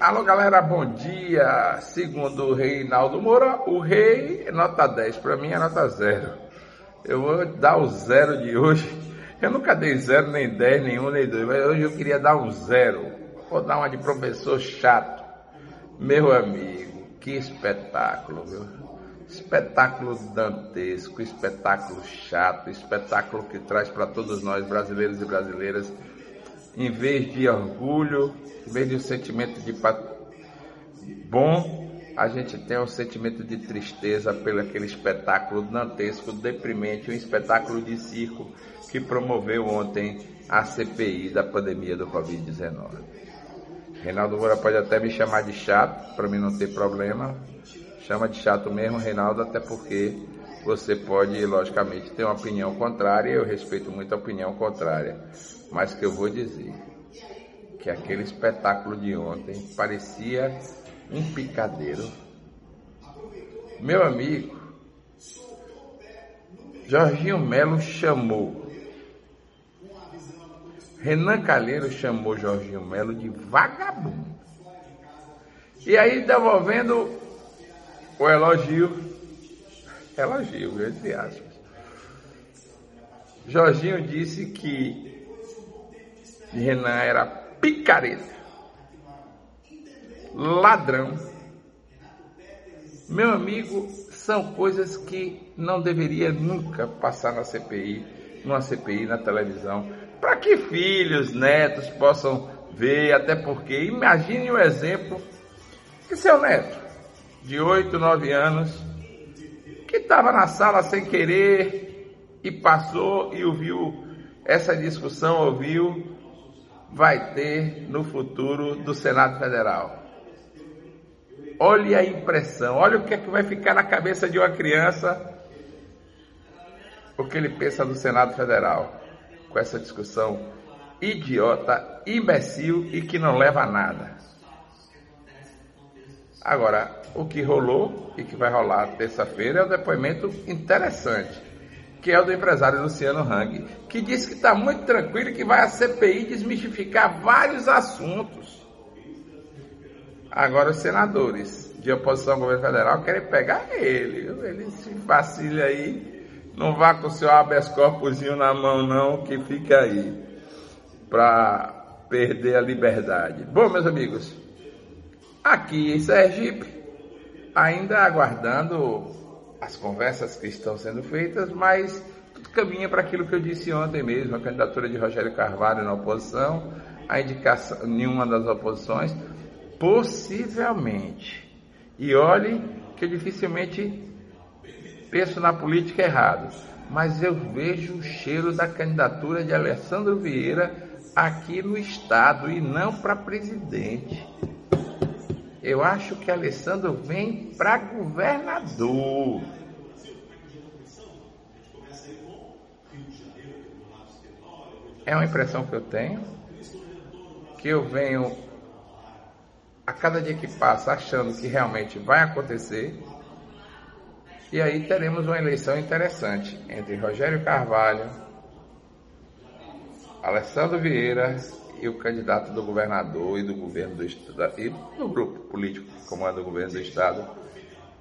Alô galera, bom dia! Segundo o Reinaldo Moura, o rei é nota 10, para mim é nota 0. Eu vou dar o zero de hoje. Eu nunca dei zero, nem 10, nem 1, nem 2, mas hoje eu queria dar um zero. Vou dar uma de professor chato. Meu amigo, que espetáculo, viu? Espetáculo dantesco, espetáculo chato, espetáculo que traz para todos nós, brasileiros e brasileiras, em vez de orgulho, em vez de um sentimento de bom, a gente tem um sentimento de tristeza pelo aquele espetáculo dantesco, deprimente, um espetáculo de circo que promoveu ontem a CPI da pandemia do Covid-19. Reinaldo Moura pode até me chamar de chato, para mim não ter problema. Chama de chato mesmo, Reinaldo, até porque você pode, logicamente, ter uma opinião contrária, eu respeito muito a opinião contrária, mas que eu vou dizer que aquele espetáculo de ontem parecia um picadeiro. Meu amigo, Jorginho Melo chamou. Renan Calheiro chamou Jorginho Melo de vagabundo. E aí, devolvendo o elogio, elogio, entre aspas. Jorginho disse que Renan era picareta, ladrão. Meu amigo, são coisas que não deveria nunca passar na CPI, numa CPI na televisão, para que filhos, netos possam ver, até porque imagine o exemplo que seu neto, de 8, 9 anos, que estava na sala sem querer e passou e ouviu essa discussão, ouviu, vai ter no futuro do Senado Federal. Olhe a impressão, olha o que é que vai ficar na cabeça de uma criança, o que ele pensa do Senado Federal, com essa discussão idiota, imbecil e que não leva a nada. Agora, o que rolou e que vai rolar terça-feira é um depoimento interessante, que é o do empresário Luciano Hang, que disse que está muito tranquilo e que vai a CPI desmistificar vários assuntos. Agora, os senadores de oposição ao governo federal querem pegar ele, ele se vacila aí, não vá com o seu habeas na mão não, que fica aí, para perder a liberdade. Bom, meus amigos, aqui em Sergipe, ainda aguardando as conversas que estão sendo feitas, mas tudo caminha para aquilo que eu disse ontem mesmo, a candidatura de Rogério Carvalho na oposição, a indicação nenhuma das oposições, possivelmente. E olhe que eu dificilmente penso na política errado, mas eu vejo o cheiro da candidatura de Alessandro Vieira aqui no estado e não para presidente. Eu acho que Alessandro vem para governador. É uma impressão que eu tenho, que eu venho a cada dia que passa achando que realmente vai acontecer. E aí teremos uma eleição interessante entre Rogério Carvalho, Alessandro Vieira e o candidato do governador e do governo do estado e do grupo político que comanda o governo do estado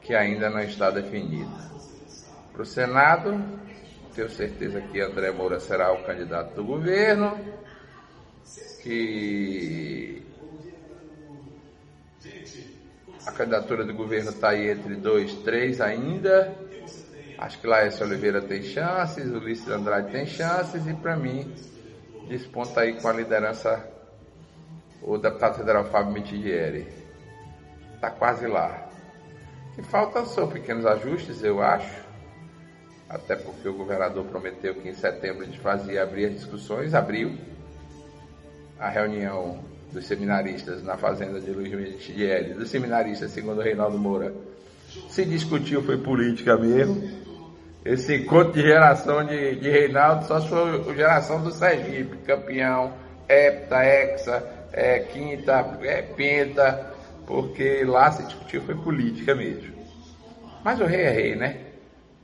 que ainda não está definido. Para o Senado, tenho certeza que André Moura será o candidato do governo, que a candidatura do governo está aí entre dois, três ainda. Acho que Laércio Oliveira tem chances, Ulisses Andrade tem chances e para mim desponta aí com a liderança o deputado federal Fábio Mitigieri. Está quase lá. O que falta são pequenos ajustes, eu acho, até porque o governador prometeu que em setembro a gente fazia abrir as discussões, abriu a reunião dos seminaristas na fazenda de Luiz Mitigieri, dos seminaristas, segundo o Reinaldo Moura, se discutiu foi política mesmo esse encontro de geração de, de Reinaldo só foi geração do Sergipe, campeão, hepta, hexa, é, quinta, é, penta, porque lá se discutiu foi política mesmo. Mas o rei é rei, né?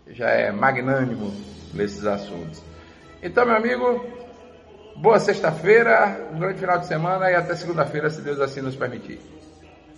Já é magnânimo nesses assuntos. Então, meu amigo, boa sexta-feira, um grande final de semana e até segunda-feira, se Deus assim nos permitir.